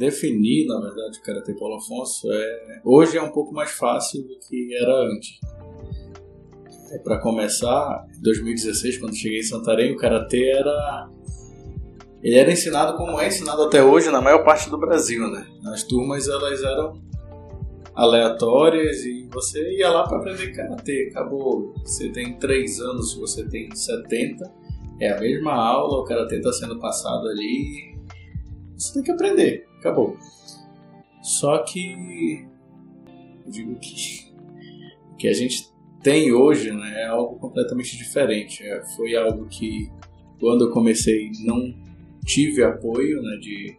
definir, na verdade, o Karatê Paulo Afonso é, hoje é um pouco mais fácil do que era antes. É, para começar, em 2016, quando cheguei em Santarém, o Karatê era ele era ensinado como é ensinado até hoje na maior parte do Brasil, né? As turmas elas eram aleatórias e você ia lá para aprender karatê. Acabou. Você tem 3 anos, você tem 70, é a mesma aula, o karatê está sendo passado ali. Você tem que aprender. Acabou. Só que eu digo que que a gente tem hoje né, é algo completamente diferente. É, foi algo que quando eu comecei não tive apoio né, de,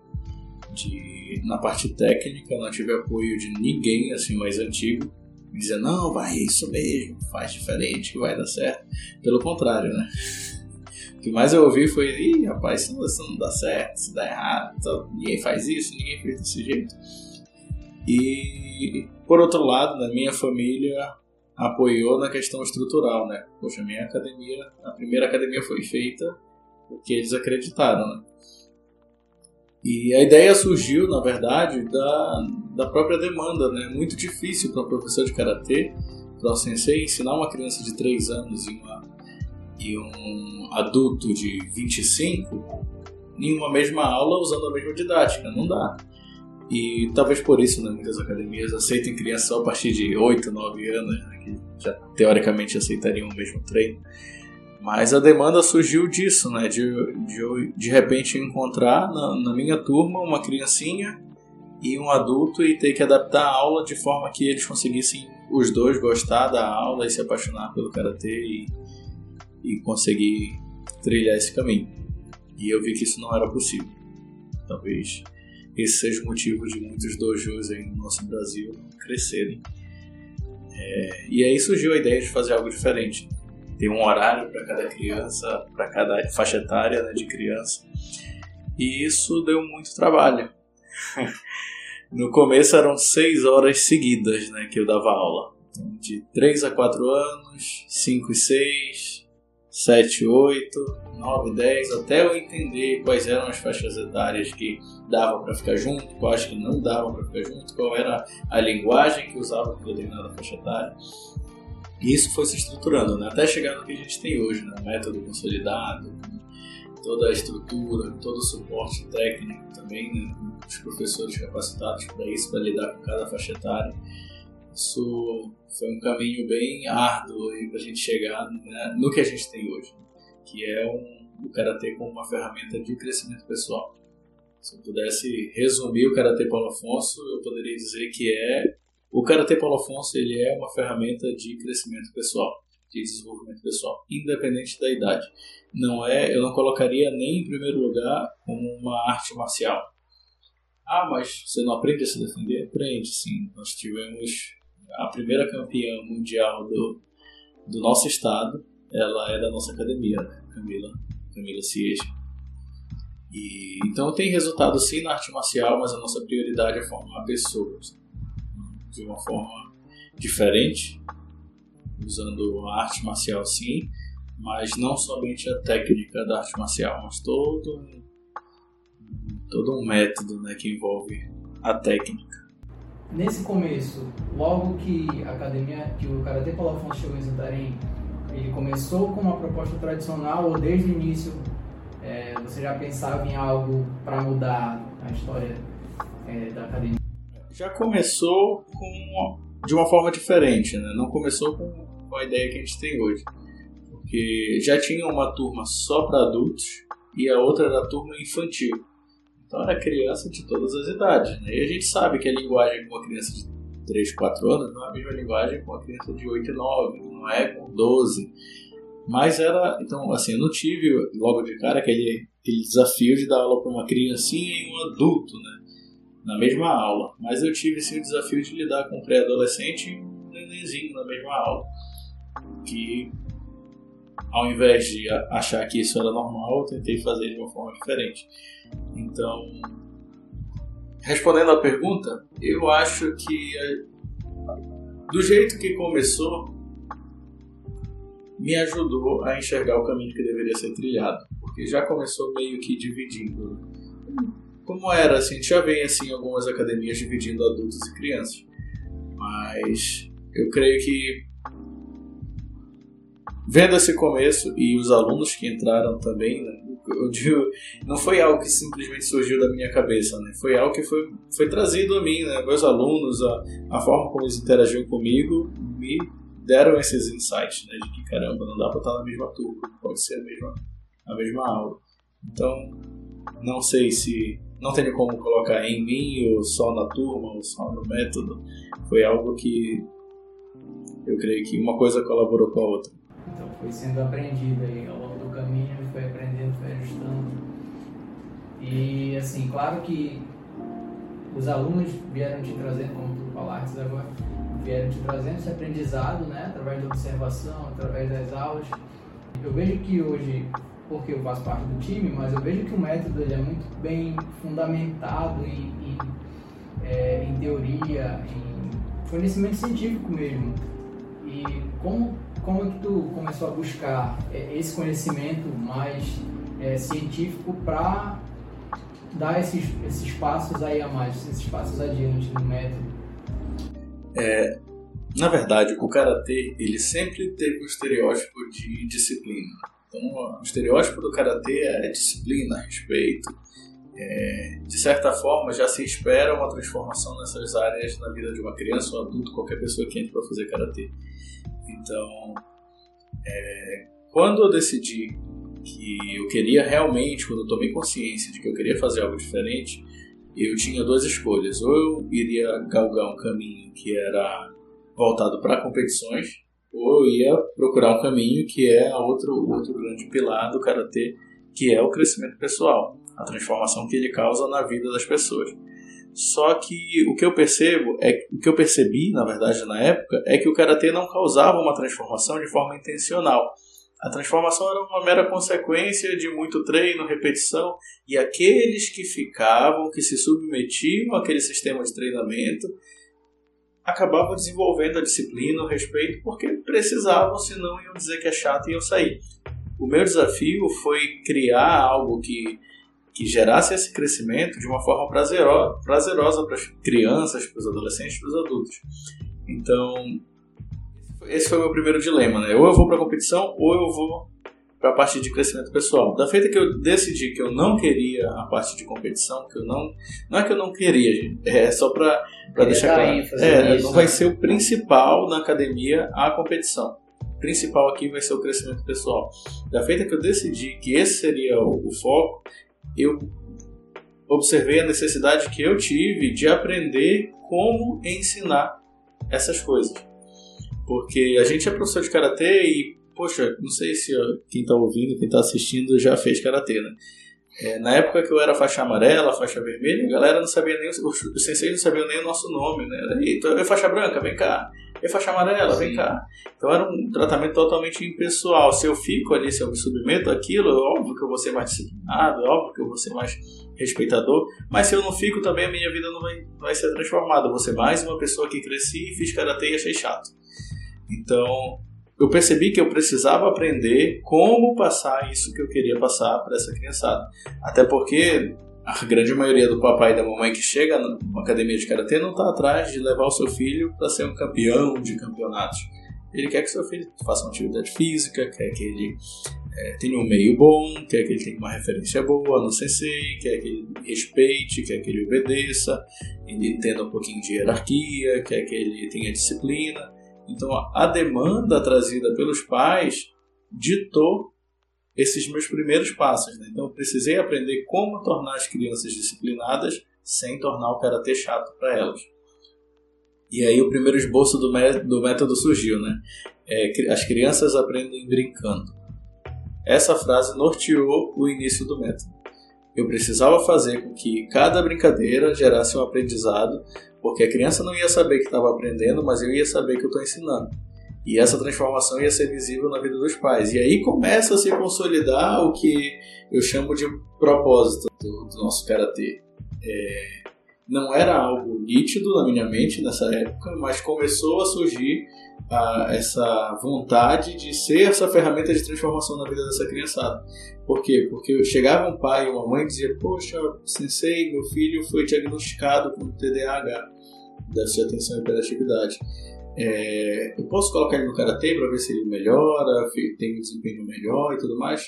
de, na parte técnica, não tive apoio de ninguém assim mais antigo. Dizer, não, vai, isso mesmo, faz diferente vai dar certo. Pelo contrário, né? O que mais eu ouvi foi, ih, rapaz, isso não, isso não dá certo, isso dá errado, então, ninguém faz isso, ninguém fez desse jeito. E, por outro lado, na minha família apoiou na questão estrutural, né? Poxa, minha academia, a primeira academia foi feita porque eles acreditaram, né? E a ideia surgiu, na verdade, da, da própria demanda, né? Muito difícil para um professor de karatê, para o sensei, ensinar uma criança de 3 anos e, uma, e um adulto de 25 em uma mesma aula usando a mesma didática. Não dá. E talvez por isso, né, muitas academias aceitem crianças só a partir de 8, 9 anos, né, que já teoricamente aceitariam o mesmo treino. Mas a demanda surgiu disso, né? De, de, de repente encontrar na, na minha turma uma criancinha e um adulto e ter que adaptar a aula de forma que eles conseguissem os dois gostar da aula e se apaixonar pelo karatê e, e conseguir trilhar esse caminho. E eu vi que isso não era possível. Talvez esse seja o motivo de muitos dojos aí no nosso Brasil crescerem. É, e aí surgiu a ideia de fazer algo diferente tem um horário para cada criança, para cada faixa etária né, de criança. E isso deu muito trabalho. no começo eram seis horas seguidas né, que eu dava aula. De 3 a 4 anos, 5 e 6, 7 e 8, 9 e 10, até eu entender quais eram as faixas etárias que dava para ficar junto, quais que não davam para ficar junto, qual era a linguagem que usava para determinada faixa etária. E isso foi se estruturando, né? até chegar no que a gente tem hoje, né? método consolidado, toda a estrutura, todo o suporte técnico também, né? os professores capacitados para isso, para lidar com cada faixa etária. Isso foi um caminho bem árduo para a gente chegar né? no que a gente tem hoje, que é um, o Karatê como uma ferramenta de crescimento pessoal. Se eu pudesse resumir o Karatê Paulo Afonso, eu poderia dizer que é o Karatê Paulo Afonso ele é uma ferramenta de crescimento pessoal, de desenvolvimento pessoal, independente da idade. Não é, eu não colocaria nem em primeiro lugar como uma arte marcial. Ah, mas você não aprende a se defender? Aprende, sim. Nós tivemos a primeira campeã mundial do, do nosso estado, ela é da nossa academia, né? Camila, Camila Ciege. E, então tem resultado sim na arte marcial, mas a nossa prioridade é formar pessoas de uma forma diferente, usando a arte marcial sim, mas não somente a técnica da arte marcial, mas todo um, todo um método né, que envolve a técnica. Nesse começo, logo que a academia, que o Karatê Paulo chegou em Santarém, ele começou com uma proposta tradicional ou desde o início é, você já pensava em algo para mudar a história é, da academia? já começou com, de uma forma diferente, né? Não começou com, com a ideia que a gente tem hoje. Porque já tinha uma turma só para adultos e a outra era a turma infantil. Então era criança de todas as idades. Né? E a gente sabe que a linguagem com uma criança de 3, 4 anos não é a mesma linguagem com uma criança de 8 e 9, não é com 12. Mas era, então, assim, eu não tive logo de cara aquele, aquele desafio de dar aula para uma criancinha e um adulto, né? na mesma aula, mas eu tive sim o desafio de lidar com um pré-adolescente e um nenenzinho na mesma aula. Que ao invés de achar que isso era normal, eu tentei fazer de uma forma diferente. Então, respondendo à pergunta, eu acho que eh, do jeito que começou, me ajudou a enxergar o caminho que deveria ser trilhado, porque já começou meio que dividindo como era, assim, a gente já vê assim algumas academias dividindo adultos e crianças. Mas eu creio que vendo esse começo e os alunos que entraram também, né, digo, não foi algo que simplesmente surgiu da minha cabeça, né? Foi algo que foi, foi trazido a mim, né? Meus alunos, a, a forma como eles interagiam comigo, me deram esses insights, né? De que caramba, não dá para estar na mesma turma, pode ser a mesma, a mesma aula. Então, não sei se não tenho como colocar em mim ou só na turma ou só no método. Foi algo que eu creio que uma coisa colaborou com a outra. Então foi sendo aprendido aí ao longo do caminho, foi aprendendo, foi ajustando. E assim, claro que os alunos vieram te trazendo, como tu falaste agora, vieram te trazendo esse aprendizado, né, através da observação, através das aulas. Eu vejo que hoje, porque eu faço parte do time, mas eu vejo que o método ele é muito bem fundamentado em, em, é, em teoria, em conhecimento científico mesmo. E como como que tu começou a buscar é, esse conhecimento mais é, científico para dar esses, esses passos aí a mais, esses passos adiante no método? É, na verdade, o karatê ele sempre teve um estereótipo de disciplina. Então, o estereótipo do karatê é disciplina, respeito. É, de certa forma, já se espera uma transformação nessas áreas na vida de uma criança ou adulto, qualquer pessoa que entre para fazer karatê. Então, é, quando eu decidi que eu queria realmente, quando eu tomei consciência de que eu queria fazer algo diferente, eu tinha duas escolhas. Ou eu iria galgar um caminho que era voltado para competições, ou eu ia procurar um caminho que é outro, outro grande pilar do karatê, que é o crescimento pessoal, a transformação que ele causa na vida das pessoas. Só que o que eu percebo é o que eu percebi, na verdade, na época, é que o karatê não causava uma transformação de forma intencional. A transformação era uma mera consequência de muito treino, repetição, e aqueles que ficavam, que se submetiam àquele sistema de treinamento, acabavam desenvolvendo a disciplina, o respeito, porque precisavam, senão iam dizer que é chato e iam sair. O meu desafio foi criar algo que que gerasse esse crescimento de uma forma prazerosa, prazerosa para as crianças, para os adolescentes, para os adultos. Então, esse foi o meu primeiro dilema, né? Ou eu vou para a competição, ou eu vou para a parte de crescimento pessoal. Da feita que eu decidi que eu não queria a parte de competição, que eu não, não é que eu não queria, gente, é só para deixar claro. É, isso, não vai ser o principal na academia a competição. O principal aqui vai ser o crescimento pessoal. Da feita que eu decidi que esse seria o, o foco, eu observei a necessidade que eu tive de aprender como ensinar essas coisas. Porque a gente é professor de karatê e, poxa, não sei se quem está ouvindo, quem está assistindo já fez karatê, né? É, na época que eu era faixa amarela, faixa vermelha, a galera não sabia nem, os senseis não sabiam nem o nosso nome, né? Tu é faixa branca, vem cá. É faixa amarela, vem cá. Então era um tratamento totalmente impessoal. Se eu fico ali, se eu me submeto àquilo, óbvio que eu vou ser mais disciplinado, óbvio que eu vou ser mais respeitador, mas se eu não fico também a minha vida não vai, vai ser transformada. Eu vou ser mais uma pessoa que cresci, fiz karatê e achei chato. Então, eu percebi que eu precisava aprender como passar isso que eu queria passar para essa criançada. Até porque a grande maioria do papai e da mamãe que chega numa academia de karatê não está atrás de levar o seu filho para ser um campeão de campeonatos. Ele quer que seu filho faça uma atividade física, quer que ele é, tenha um meio bom, quer que ele tenha uma referência boa no sensei, quer que ele respeite, quer que ele obedeça, ele entenda um pouquinho de hierarquia, quer que ele tenha disciplina. Então a demanda trazida pelos pais ditou esses meus primeiros passos. Né? Então eu precisei aprender como tornar as crianças disciplinadas sem tornar o karatê chato para elas. E aí o primeiro esboço do, do método surgiu, né? É, as crianças aprendem brincando. Essa frase norteou o início do método. Eu precisava fazer com que cada brincadeira gerasse um aprendizado, porque a criança não ia saber que estava aprendendo, mas eu ia saber que eu estou ensinando. E essa transformação ia ser visível na vida dos pais. E aí começa a se consolidar o que eu chamo de propósito do, do nosso karatê. É, Não era algo nítido na minha mente nessa época, mas começou a surgir ah, essa vontade de ser essa ferramenta de transformação na vida dessa criançada. Por quê? Porque chegava um pai ou uma mãe e dizia: Poxa, sensei, meu filho foi diagnosticado com TDAH, déficit de atenção e hiperatividade. É, eu posso colocar ele no karatê para ver se ele melhora, tem um desempenho melhor e tudo mais.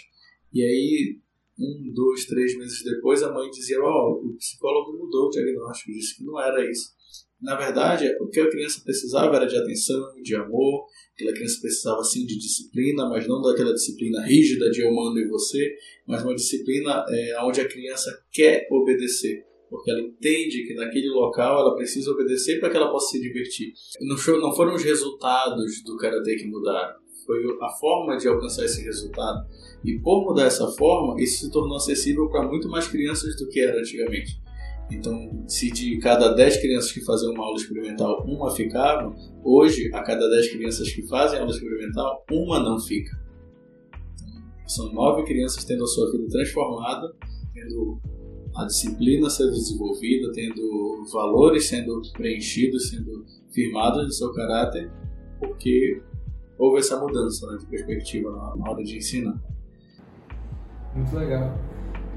E aí, um, dois, três meses depois, a mãe dizia: Ó, oh, o psicólogo mudou o diagnóstico, disse que não era isso. Na verdade, o que a criança precisava era de atenção, de amor, aquela criança precisava sim de disciplina, mas não daquela disciplina rígida de eu mando em você, mas uma disciplina é, onde a criança quer obedecer porque ela entende que naquele local ela precisa obedecer para que ela possa se divertir. Não, não foram os resultados do karatê que mudaram, foi a forma de alcançar esse resultado. E por mudar essa forma, isso se tornou acessível para muito mais crianças do que era antigamente. Então, se de cada 10 crianças que faziam uma aula experimental, uma ficava, hoje, a cada 10 crianças que fazem aula experimental, uma não fica. Então, são 9 crianças tendo a sua vida transformada, tendo a disciplina sendo desenvolvida, tendo valores sendo preenchidos, sendo firmados no seu caráter, porque houve essa mudança né, de perspectiva na, hora de ensinar. Muito legal.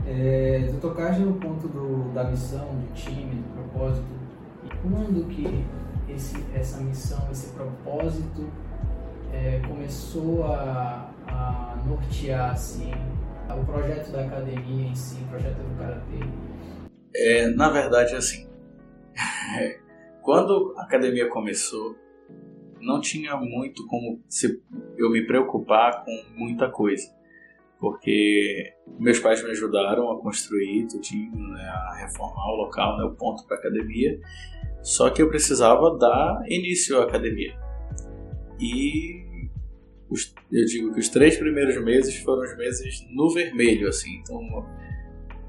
É, tu tocaste no ponto do, da missão, do time, do propósito. E quando que esse, essa missão, esse propósito é, começou a, a nortear assim, o projeto da academia em si, o projeto do Karatê? É, na verdade, assim, quando a academia começou, não tinha muito como eu me preocupar com muita coisa, porque meus pais me ajudaram a construir tudinho, né, a reformar o local, né, o ponto para academia, só que eu precisava dar início à academia. E os, eu digo que os três primeiros meses foram os meses no vermelho, assim. Então,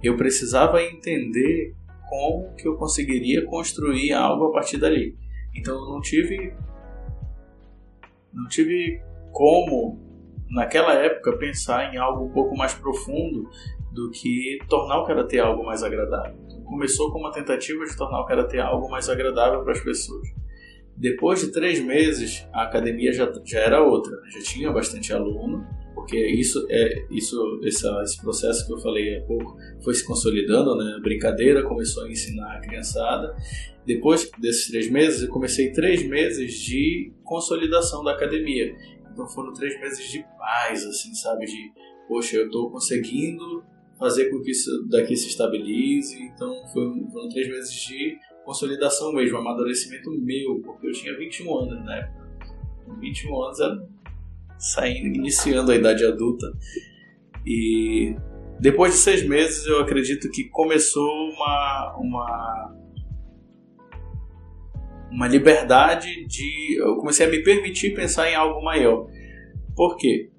eu precisava entender como que eu conseguiria construir algo a partir dali. Então, eu não tive não tive como naquela época pensar em algo um pouco mais profundo do que tornar o karatê algo mais agradável. Então, começou com uma tentativa de tornar o karatê algo mais agradável para as pessoas. Depois de três meses, a academia já, já era outra, né? já tinha bastante aluno, porque isso é isso esse processo que eu falei há pouco foi se consolidando, né? A brincadeira começou a ensinar a criançada. Depois desses três meses, eu comecei três meses de consolidação da academia. Então foram três meses de paz, assim, sabe? De, poxa, eu estou conseguindo fazer com que isso daqui se estabilize. Então foram, foram três meses de consolidação mesmo, amadurecimento meu, porque eu tinha 21 anos na época. 21 anos era saindo, iniciando a idade adulta. E depois de seis meses eu acredito que começou uma, uma, uma liberdade de. Eu comecei a me permitir pensar em algo maior. Por quê?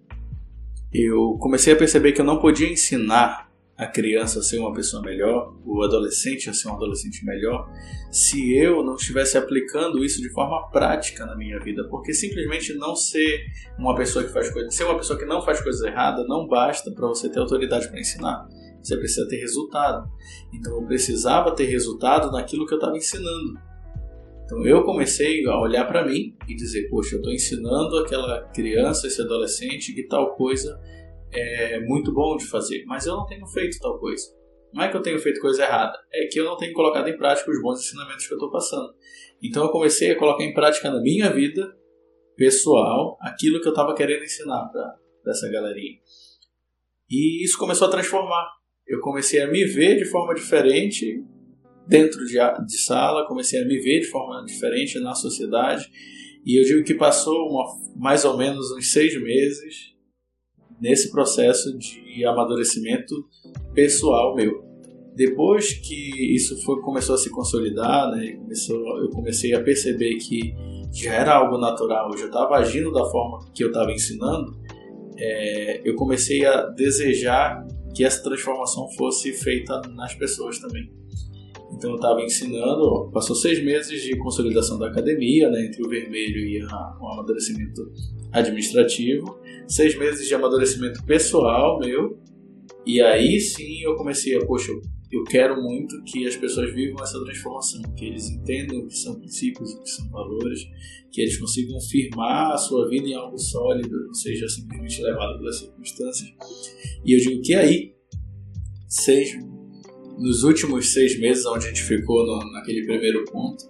Eu comecei a perceber que eu não podia ensinar a criança a ser uma pessoa melhor, o adolescente a ser um adolescente melhor, se eu não estivesse aplicando isso de forma prática na minha vida. Porque simplesmente não ser uma pessoa que faz coisas, ser uma pessoa que não faz coisas erradas não basta para você ter autoridade para ensinar. Você precisa ter resultado. Então eu precisava ter resultado naquilo que eu estava ensinando. Então eu comecei a olhar para mim e dizer: Poxa, eu estou ensinando aquela criança, esse adolescente, que tal coisa é muito bom de fazer, mas eu não tenho feito tal coisa. Não é que eu tenho feito coisa errada, é que eu não tenho colocado em prática os bons ensinamentos que eu estou passando. Então eu comecei a colocar em prática na minha vida pessoal aquilo que eu estava querendo ensinar para essa galerinha. E isso começou a transformar. Eu comecei a me ver de forma diferente dentro de, de sala, comecei a me ver de forma diferente na sociedade. E eu digo que passou uma, mais ou menos uns seis meses nesse processo de amadurecimento pessoal meu. Depois que isso foi, começou a se consolidar, né, começou, eu comecei a perceber que já era algo natural, eu já estava agindo da forma que eu estava ensinando, é, eu comecei a desejar que essa transformação fosse feita nas pessoas também. Então eu estava ensinando, passou seis meses de consolidação da academia, né, entre o vermelho e a, o amadurecimento administrativo, seis meses de amadurecimento pessoal meu, e aí sim eu comecei a, poxa, eu quero muito que as pessoas vivam essa transformação, que eles entendam o que são princípios, o que são valores, que eles consigam firmar a sua vida em algo sólido, não seja simplesmente levado pelas circunstâncias. E eu digo que aí, seja nos últimos seis meses, onde a gente ficou no, naquele primeiro ponto,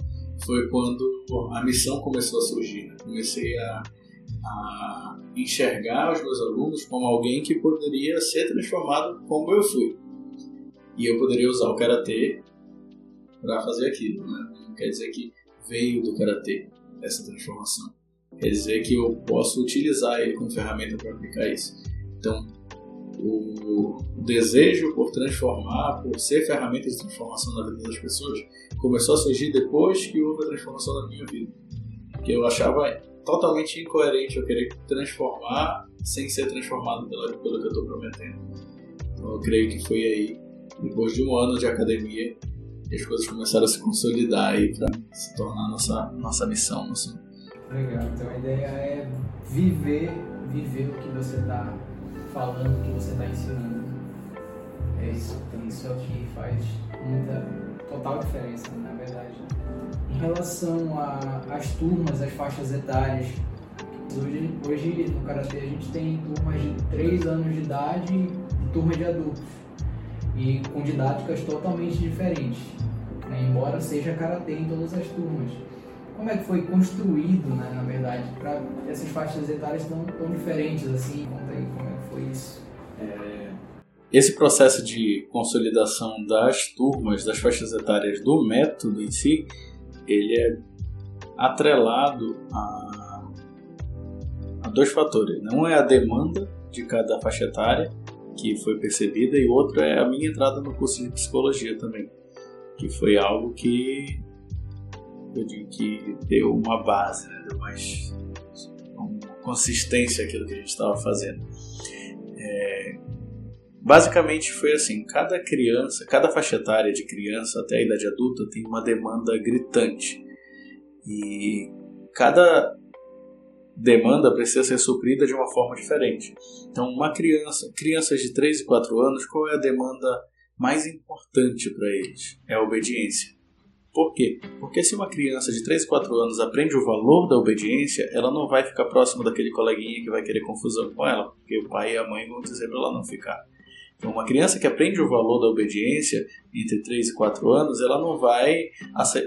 foi quando a missão começou a surgir. Né? Comecei a, a enxergar os meus alunos como alguém que poderia ser transformado como eu fui. E eu poderia usar o karatê para fazer aquilo. Né? Não quer dizer que veio do karatê essa transformação. Quer dizer que eu posso utilizar ele como ferramenta para aplicar isso. Então, o desejo por transformar, por ser ferramenta de transformação na vida das pessoas, começou a surgir depois que houve a transformação na minha vida. Que eu achava totalmente incoerente eu querer transformar sem ser transformado pelo, pelo que eu estou prometendo. Então eu creio que foi aí, depois de um ano de academia, que as coisas começaram a se consolidar aí para se tornar nossa nossa missão. Nossa... Legal. Então a ideia é viver, viver o que você está falando, o que você está ensinando. É isso. Isso o que faz muita total diferença, na verdade. Em relação às turmas, às faixas etárias, hoje, hoje no Karatê a gente tem turmas de 3 anos de idade e turmas de adultos, e com didáticas totalmente diferentes, né? embora seja Karatê em todas as turmas. Como é que foi construído, né, na verdade, para essas faixas etárias tão, tão diferentes assim? Conta isso. É esse processo de consolidação das turmas, das faixas etárias do método em si, ele é atrelado a, a dois fatores. Né? Um é a demanda de cada faixa etária que foi percebida e outro é a minha entrada no curso de psicologia também, que foi algo que eu digo que deu uma base, né? deu mais consistência àquilo que a gente estava fazendo. É, Basicamente foi assim: cada criança, cada faixa etária de criança até a idade adulta tem uma demanda gritante. E cada demanda precisa ser suprida de uma forma diferente. Então, uma criança, crianças de 3 e 4 anos, qual é a demanda mais importante para eles? É a obediência. Por quê? Porque se uma criança de 3 e 4 anos aprende o valor da obediência, ela não vai ficar próximo daquele coleguinha que vai querer confusão com ela, porque o pai e a mãe vão dizer para ela não ficar. Então, uma criança que aprende o valor da obediência entre 3 e 4 anos, ela não vai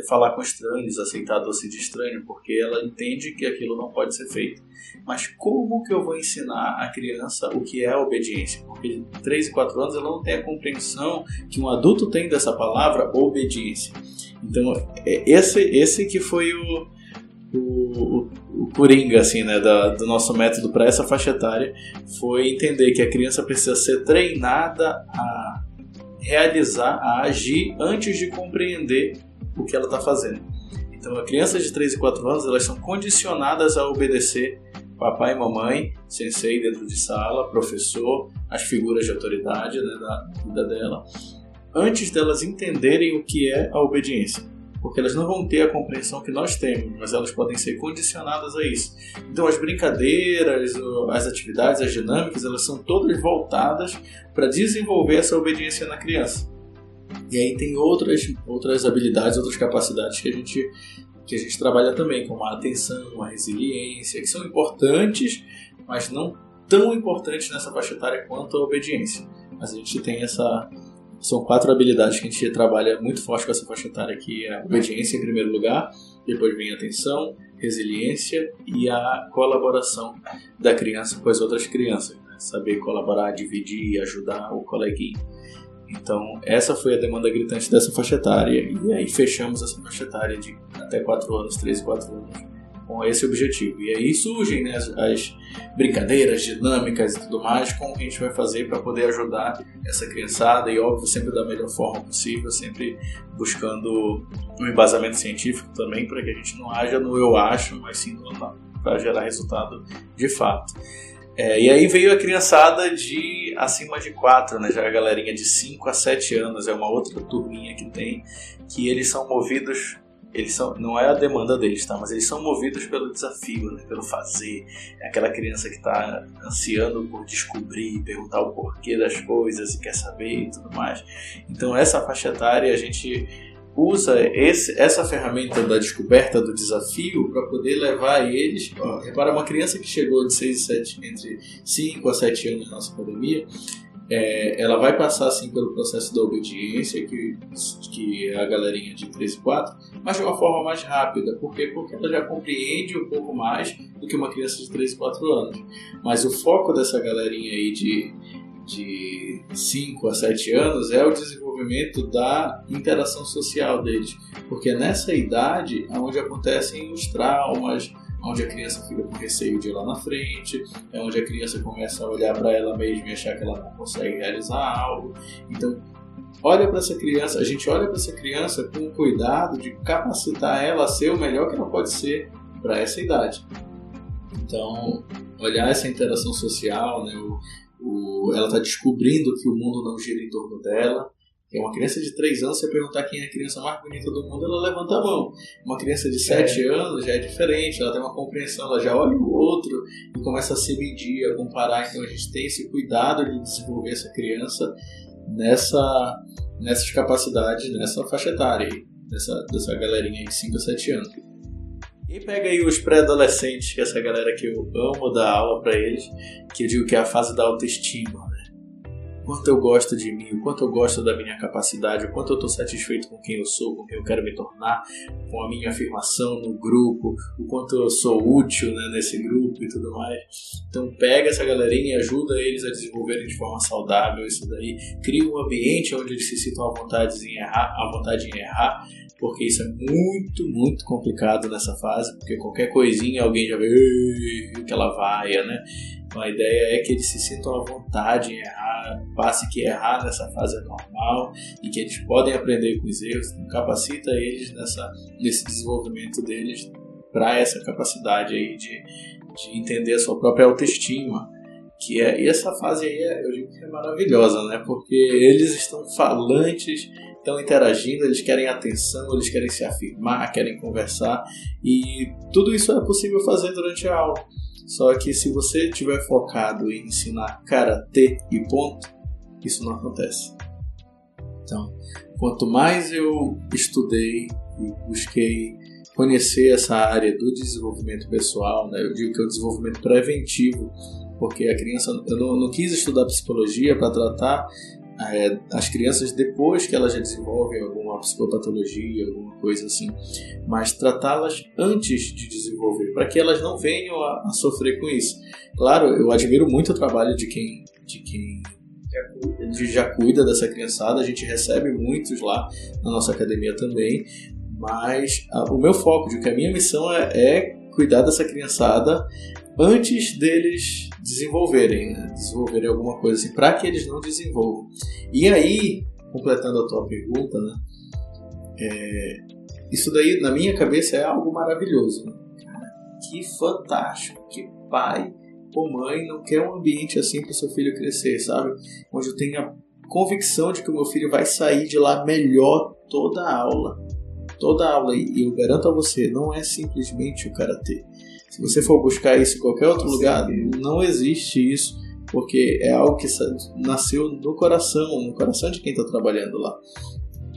falar com estranhos, aceitar doce de estranho, porque ela entende que aquilo não pode ser feito. Mas como que eu vou ensinar a criança o que é a obediência? Porque de 3 e 4 anos ela não tem a compreensão que um adulto tem dessa palavra obediência. Então, é esse, esse que foi o, o, o, coringa assim, né, da, do nosso método para essa faixa etária foi entender que a criança precisa ser treinada a realizar, a agir antes de compreender o que ela está fazendo. Então, as crianças de 3 e 4 anos elas são condicionadas a obedecer papai e mamãe, sensei dentro de sala, professor, as figuras de autoridade né, da vida dela, antes delas entenderem o que é a obediência porque elas não vão ter a compreensão que nós temos, mas elas podem ser condicionadas a isso. Então, as brincadeiras, as atividades, as dinâmicas, elas são todas voltadas para desenvolver essa obediência na criança. E aí tem outras, outras habilidades, outras capacidades que a gente que a gente trabalha também, como a atenção, a resiliência, que são importantes, mas não tão importantes nessa faixa etária quanto a obediência. Mas a gente tem essa, são quatro habilidades que a gente trabalha muito forte com essa faixa etária, que é a obediência em primeiro lugar, depois vem a atenção, resiliência e a colaboração da criança com as outras crianças. Né? Saber colaborar, dividir, ajudar o coleguinha. Então, essa foi a demanda gritante dessa faixa etária. E aí fechamos essa faixa etária de até 4 anos, 3 e 4 anos com esse objetivo. E aí surgem né, as, as, brincadeiras, dinâmicas e tudo mais, como que a gente vai fazer para poder ajudar essa criançada e, óbvio, sempre da melhor forma possível, sempre buscando um embasamento científico também, para que a gente não haja no eu acho, mas sim para gerar resultado de fato. É, e aí veio a criançada de acima de 4, né? Já a galerinha de 5 a 7 anos, é uma outra turminha que tem, que eles são movidos eles são, não é a demanda deles, tá? Mas eles são movidos pelo desafio, né? pelo fazer. É aquela criança que está ansiando por descobrir, perguntar o porquê das coisas e quer saber e tudo mais. Então essa faixa etária a gente usa esse, essa ferramenta da descoberta do desafio para poder levar eles. Ó, repara, uma criança que chegou de 6 7, entre 5 a 7 anos na nossa academia, é, ela vai passar assim pelo processo da obediência, que, que a galerinha de 3 e 4, mas de uma forma mais rápida. Por quê? Porque ela já compreende um pouco mais do que uma criança de 3 e 4 anos. Mas o foco dessa galerinha aí de, de 5 a 7 anos é o desenvolvimento da interação social deles. Porque é nessa idade onde acontecem os traumas, onde a criança fica com receio de ir lá na frente, é onde a criança começa a olhar para ela mesma e achar que ela não consegue realizar algo. Então, olha para essa criança, a gente olha para essa criança com o cuidado de capacitar ela a ser o melhor que ela pode ser para essa idade. Então, olhar essa interação social, né, o, o, ela está descobrindo que o mundo não gira em torno dela, é uma criança de 3 anos, você perguntar quem é a criança mais bonita do mundo, ela levanta a mão. Uma criança de 7 é. anos já é diferente, ela tem uma compreensão, ela já olha o outro e começa a se medir, a comparar. Então a gente tem esse cuidado de desenvolver essa criança nessa, nessas capacidades, nessa faixa etária aí, dessa, dessa galerinha de 5 a 7 anos. E pega aí os pré-adolescentes, que é essa galera que eu amo dar aula para eles, que eu digo que é a fase da autoestima quanto eu gosto de mim, o quanto eu gosto da minha capacidade, o quanto eu estou satisfeito com quem eu sou, com quem eu quero me tornar, com a minha afirmação no grupo, o quanto eu sou útil né, nesse grupo e tudo mais. Então pega essa galerinha e ajuda eles a desenvolverem de forma saudável isso daí, cria um ambiente onde eles se sintam à vontade em errar, à vontade em errar, porque isso é muito, muito complicado nessa fase, porque qualquer coisinha alguém já vê aquela vaia, né? Então a ideia é que eles se sintam à vontade em errar, passe que errar nessa fase é normal e que eles podem aprender com os erros, então capacita eles nessa, nesse desenvolvimento deles para essa capacidade aí de, de entender a sua própria autoestima. Que é, e essa fase aí é, eu digo que é maravilhosa, né? Porque eles estão falantes, estão interagindo, eles querem atenção, eles querem se afirmar, querem conversar e tudo isso é possível fazer durante a aula. Só que se você estiver focado em ensinar karatê e ponto, isso não acontece. Então, quanto mais eu estudei e busquei conhecer essa área do desenvolvimento pessoal, né, eu digo que é o desenvolvimento preventivo, porque a criança, eu não, não quis estudar psicologia para tratar é, as crianças depois que elas já desenvolvem alguma psicopatologia, alguma coisa assim, mas tratá-las antes de desenvolver, para que elas não venham a, a, sofrer com isso. Claro, eu admiro muito o trabalho de quem, de quem já, já cuida dessa criançada, a gente recebe muitos lá na nossa academia também, mas a, o meu foco, de que a minha missão é, é cuidar dessa criançada antes deles desenvolverem, né? desenvolverem alguma coisa assim, para que eles não desenvolvam. E aí, completando a tua pergunta, né? É, isso daí na minha cabeça é algo maravilhoso. Né? Cara, que fantástico, que pai ou mãe não quer um ambiente assim para o seu filho crescer, sabe? Onde eu tenha convicção de que o meu filho vai sair de lá melhor toda a aula. Toda a aula. E eu garanto a você, não é simplesmente o karatê. Se você for buscar isso em qualquer outro lugar, não existe isso, porque é algo que nasceu no coração, no coração de quem está trabalhando lá.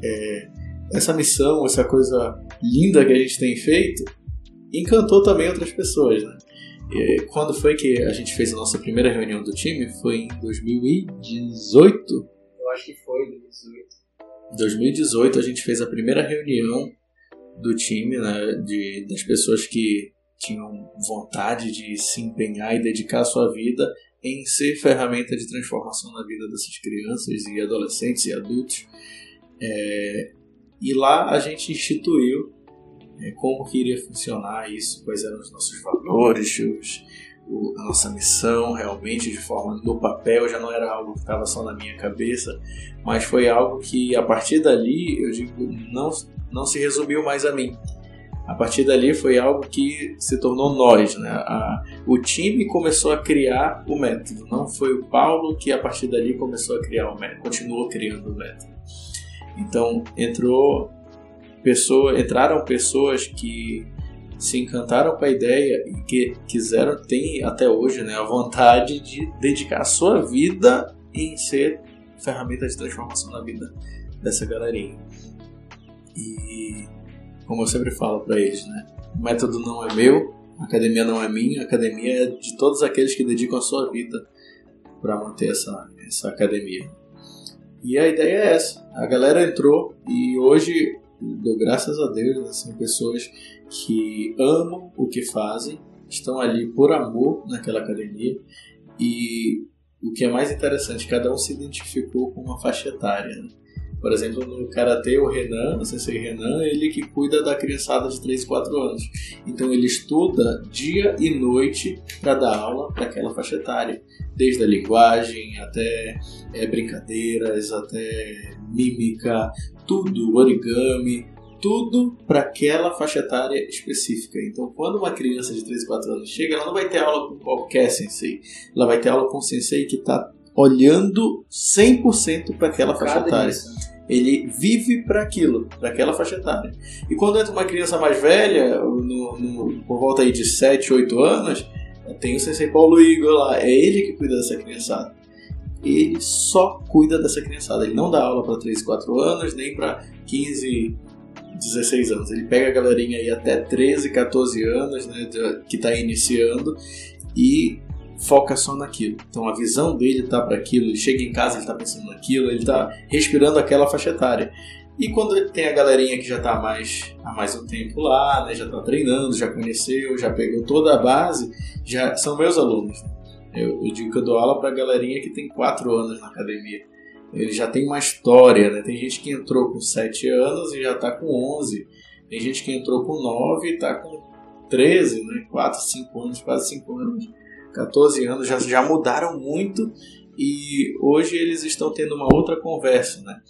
É, essa missão, essa coisa linda que a gente tem feito, encantou também outras pessoas. Né? E quando foi que a gente fez a nossa primeira reunião do time? Foi em 2018? Eu acho que foi, 2018. 2018 a gente fez a primeira reunião do time, né, de, das pessoas que tinham vontade de se empenhar e dedicar sua vida em ser ferramenta de transformação na vida dessas crianças e adolescentes e adultos. É, e lá a gente instituiu é, como que iria funcionar isso, quais eram os nossos valores, os, o, a nossa missão realmente de forma no papel, já não era algo que estava só na minha cabeça, mas foi algo que a partir dali, eu digo, não, não se resumiu mais a mim, a partir dali foi algo que se tornou nós, né? A, o time começou a criar o método, não foi o Paulo que a partir dali começou a criar o método, continuou criando o método. Então entrou pessoa, entraram pessoas que se encantaram com a ideia e que quiseram, tem até hoje né, a vontade de dedicar a sua vida em ser ferramenta de transformação na vida dessa galerinha. E como eu sempre falo para eles, né, o método não é meu, a academia não é minha, a academia é de todos aqueles que dedicam a sua vida para manter essa, essa academia. E a ideia é essa. A galera entrou e hoje, dou graças a Deus, assim, pessoas que amam o que fazem, estão ali por amor naquela academia e o que é mais interessante, cada um se identificou com uma faixa etária. Né? Por exemplo, no Karatê, o Renan, o sensei Renan, ele que cuida da criançada de 3, 4 anos. Então ele estuda dia e noite para dar aula para aquela faixa etária. Desde a linguagem até é, brincadeiras, até mímica, tudo, origami, tudo para aquela faixa etária específica. Então, quando uma criança de 3, 4 anos chega, ela não vai ter aula com qualquer sensei. Ela vai ter aula com um sensei que está olhando 100% para aquela faixa etária. Isso. Ele vive para aquilo, para aquela faixa etária. E quando entra uma criança mais velha, no, no, por volta aí de 7, 8 anos, tem o Sensei Paulo Igor lá, é ele que cuida dessa criançada. Ele só cuida dessa criançada. Ele não dá aula para 3, 4 anos, nem para 15, 16 anos. Ele pega a galerinha aí até 13, 14 anos, né, que está iniciando, e foca só naquilo. Então a visão dele tá para aquilo, ele chega em casa, ele tá pensando naquilo, ele tá respirando aquela faixa etária. E quando tem a galerinha que já tá mais, há mais um tempo lá, né, já tá treinando, já conheceu, já pegou toda a base, já são meus alunos. Eu, eu digo que eu dou aula pra galerinha que tem 4 anos na academia. Ele já tem uma história, né? Tem gente que entrou com 7 anos e já tá com 11. Tem gente que entrou com 9 e tá com 13, né? 4, 5 anos, quase 5 anos 14 anos, já, já mudaram muito e hoje eles estão tendo uma outra conversa, né?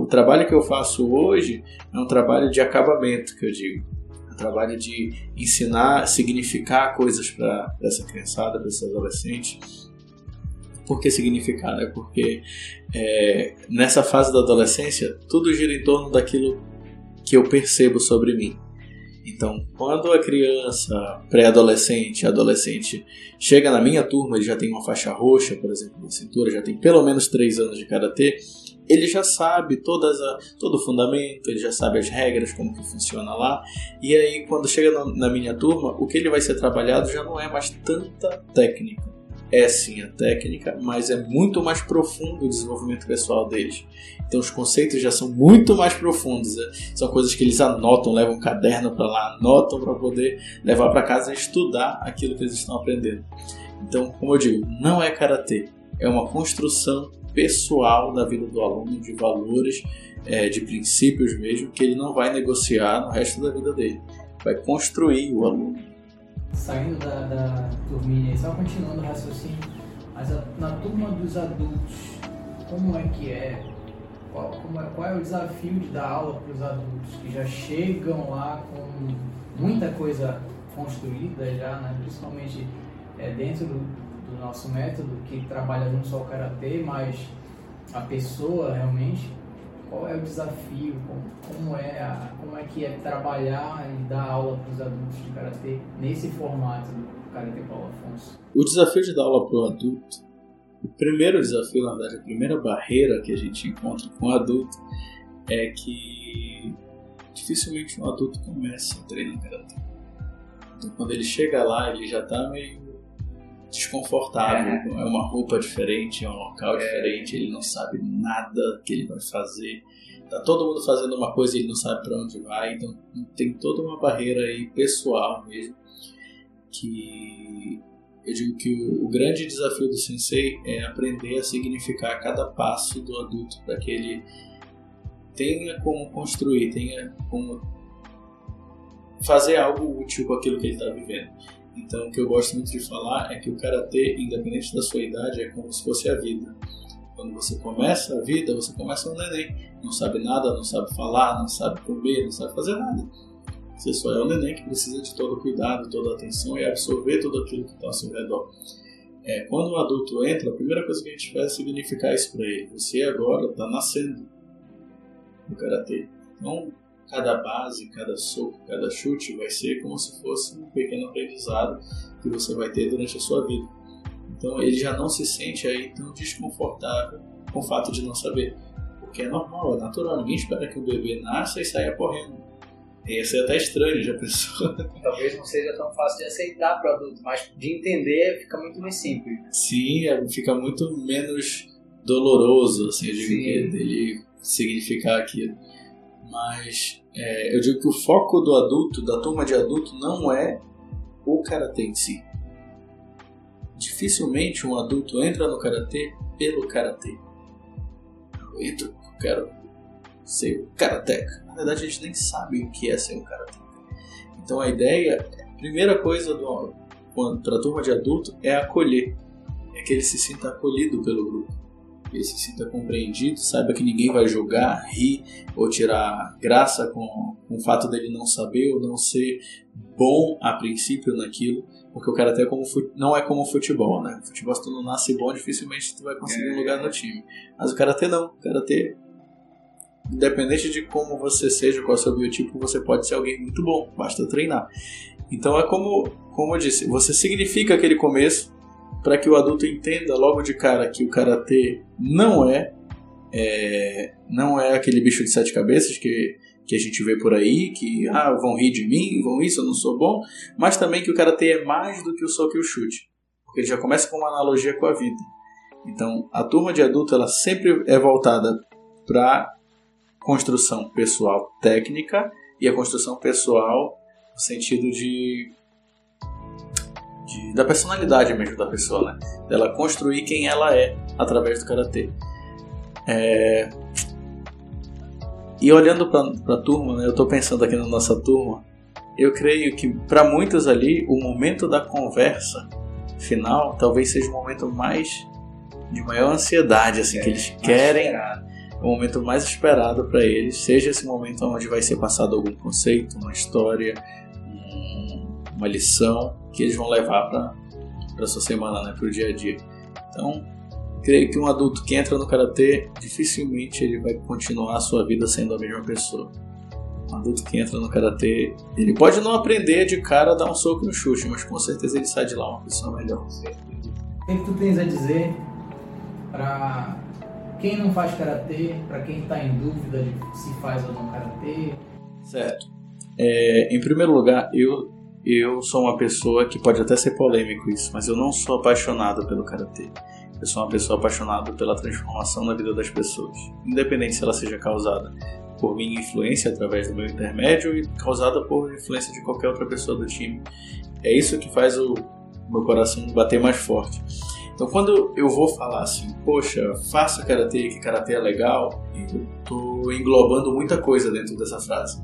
O trabalho que eu faço hoje é um trabalho de acabamento, que eu digo. É um trabalho de ensinar, significar coisas para essa criançada, para esses adolescentes. Por que significar? Né? Porque é, nessa fase da adolescência, tudo gira em torno daquilo que eu percebo sobre mim. Então, quando a criança, pré-adolescente, adolescente, chega na minha turma, ele já tem uma faixa roxa, por exemplo, na cintura, já tem pelo menos 3 anos de karatê, ele já sabe todas a, todo o fundamento, ele já sabe as regras, como que funciona lá. E aí, quando chega na, na minha turma, o que ele vai ser trabalhado já não é mais tanta técnica é sim a técnica, mas é muito mais profundo o desenvolvimento pessoal deles. Então os conceitos já são muito mais profundos. Né? São coisas que eles anotam, levam um caderno para lá, anotam para poder levar para casa e estudar aquilo que eles estão aprendendo. Então, como eu digo, não é karatê, é uma construção pessoal da vida do aluno de valores, é, de princípios mesmo, que ele não vai negociar no resto da vida dele. Vai construir o aluno saindo da, da turminha, só continuando o raciocínio, mas a, na turma dos adultos, como é que é? Qual, é, qual é o desafio de dar aula para os adultos que já chegam lá com muita coisa construída já, né? principalmente é, dentro do, do nosso método, que trabalha não só o karatê, mas a pessoa realmente qual é o desafio, como, como, é, a, como é que é trabalhar e dar aula para os adultos de Karatê nesse formato do Karatê Paulo Afonso? O desafio de dar aula para o adulto, o primeiro desafio, na verdade, a primeira barreira que a gente encontra com o adulto é que dificilmente um adulto começa a treinar Karatê. Então quando ele chega lá, ele já está meio desconfortável, é. é uma roupa diferente, é um local é. diferente, ele não sabe nada que ele vai fazer. Tá todo mundo fazendo uma coisa e ele não sabe para onde vai, então tem toda uma barreira aí pessoal mesmo que eu digo que o, o grande desafio do sensei é aprender a significar cada passo do adulto para que ele tenha como construir, tenha como fazer algo útil com aquilo que ele está vivendo. Então, o que eu gosto muito de falar é que o karatê, independente da sua idade, é como se fosse a vida. Quando você começa a vida, você começa um neném. Não sabe nada, não sabe falar, não sabe comer, não sabe fazer nada. Você só é um neném que precisa de todo cuidado, toda atenção e absorver tudo aquilo que está ao seu redor. É, quando o adulto entra, a primeira coisa que a gente faz é significar isso para ele. Você agora está nascendo no karatê. Então, cada base, cada soco, cada chute vai ser como se fosse um pequeno aprendizado que você vai ter durante a sua vida. Então ele já não se sente aí tão desconfortável com o fato de não saber. Porque é normal, é natural. Ninguém espera que o bebê nasça e saia correndo. Ia ser até estranho, já pensou? Talvez não seja tão fácil de aceitar para adulto, mas de entender fica muito mais simples. Sim, é, fica muito menos doloroso, assim, digo, dele significar aquilo. Mas é, eu digo que o foco do adulto, da turma de adulto, não é o karatê em si. Dificilmente um adulto entra no karatê pelo karatê. Eu entro, eu quero ser karateca. Na verdade, a gente nem sabe o que é ser um karateca. Então a ideia, a primeira coisa para a turma de adulto é acolher. É que ele se sinta acolhido pelo grupo ele se sinta compreendido, saiba que ninguém vai julgar, rir ou tirar graça com, com o fato dele não saber ou não ser bom a princípio naquilo, porque o karatê é como, não é como o futebol, né? O futebol se tu não nasce bom, dificilmente tu vai conseguir um lugar no time. Mas o karatê não, o karatê independente de como você seja, qual é o seu biotipo, você pode ser alguém muito bom, basta treinar. Então é como, como eu disse, você significa aquele começo, para que o adulto entenda logo de cara que o karatê não é, é, não é aquele bicho de sete cabeças que, que a gente vê por aí, que ah, vão rir de mim, vão isso, eu não sou bom, mas também que o karatê é mais do que o soco e o chute, porque ele já começa com uma analogia com a vida. Então, a turma de adulto ela sempre é voltada para construção pessoal técnica e a construção pessoal no sentido de de, da personalidade mesmo da pessoa, né? Dela construir quem ela é através do karatê. É... E olhando para a turma, né, eu estou pensando aqui na nossa turma, eu creio que para muitos ali o momento da conversa final talvez seja o momento mais de maior ansiedade, assim, é, que eles querem. Esperado. O momento mais esperado para eles seja esse momento onde vai ser passado algum conceito, uma história, uma lição que eles vão levar para a sua semana, né, para o dia a dia. Então, creio que um adulto que entra no karatê dificilmente ele vai continuar a sua vida sendo a mesma pessoa. Um adulto que entra no karatê, ele pode não aprender de cara a dar um soco no chute, mas com certeza ele sai de lá uma pessoa melhor. O que, tu tens a dizer para quem não faz karatê, para quem está em dúvida de se faz ou não karatê? Certo. É, em primeiro lugar, eu eu sou uma pessoa que pode até ser polêmico isso, mas eu não sou apaixonado pelo karatê. Eu sou uma pessoa apaixonada pela transformação na vida das pessoas, independente se ela seja causada por minha influência através do meu intermédio e causada por influência de qualquer outra pessoa do time. É isso que faz o meu coração bater mais forte. Então, quando eu vou falar assim, poxa, faça karatê, que karatê é legal, eu englobando muita coisa dentro dessa frase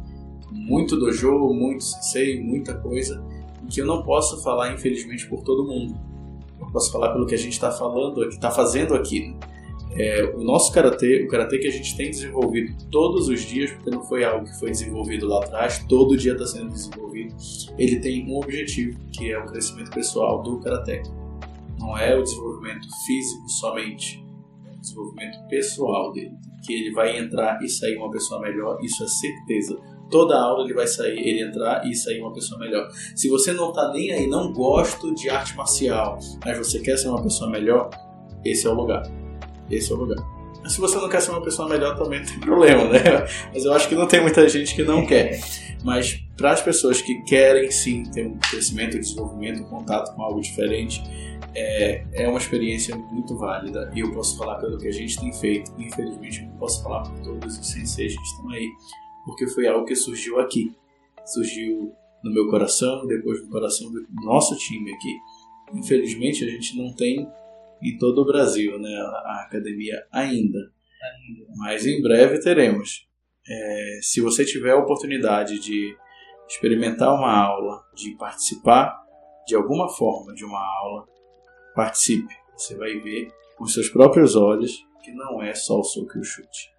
muito dojo, muito sensei, muita coisa, que eu não posso falar, infelizmente, por todo mundo. Eu posso falar pelo que a gente está falando, está fazendo aqui. É, o nosso karatê, o karatê que a gente tem desenvolvido todos os dias, porque não foi algo que foi desenvolvido lá atrás, todo dia está sendo desenvolvido. Ele tem um objetivo, que é o crescimento pessoal do karatê. Não é o desenvolvimento físico somente, é o desenvolvimento pessoal dele. Que ele vai entrar e sair uma pessoa melhor, isso é certeza toda aula ele vai sair, ele entrar e sair uma pessoa melhor. Se você não tá nem aí, não gosto de arte marcial, mas você quer ser uma pessoa melhor, esse é o lugar. Esse é o lugar. Mas se você não quer ser uma pessoa melhor, também não tem problema, né? Mas eu acho que não tem muita gente que não quer. Mas para as pessoas que querem sim ter um crescimento, desenvolvimento, um contato com algo diferente, é, é uma experiência muito válida. E eu posso falar pelo que a gente tem feito. Infelizmente, não posso falar por todos os senseis que estão aí porque foi algo que surgiu aqui. Surgiu no meu coração, depois no coração do nosso time aqui. Infelizmente, a gente não tem em todo o Brasil né, a academia ainda. Mas em breve teremos. É, se você tiver a oportunidade de experimentar uma aula, de participar de alguma forma de uma aula, participe. Você vai ver com seus próprios olhos que não é só o soco e o chute.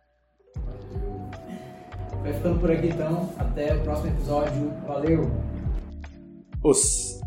Vai ficando por aqui então. Até o próximo episódio. Valeu! Os.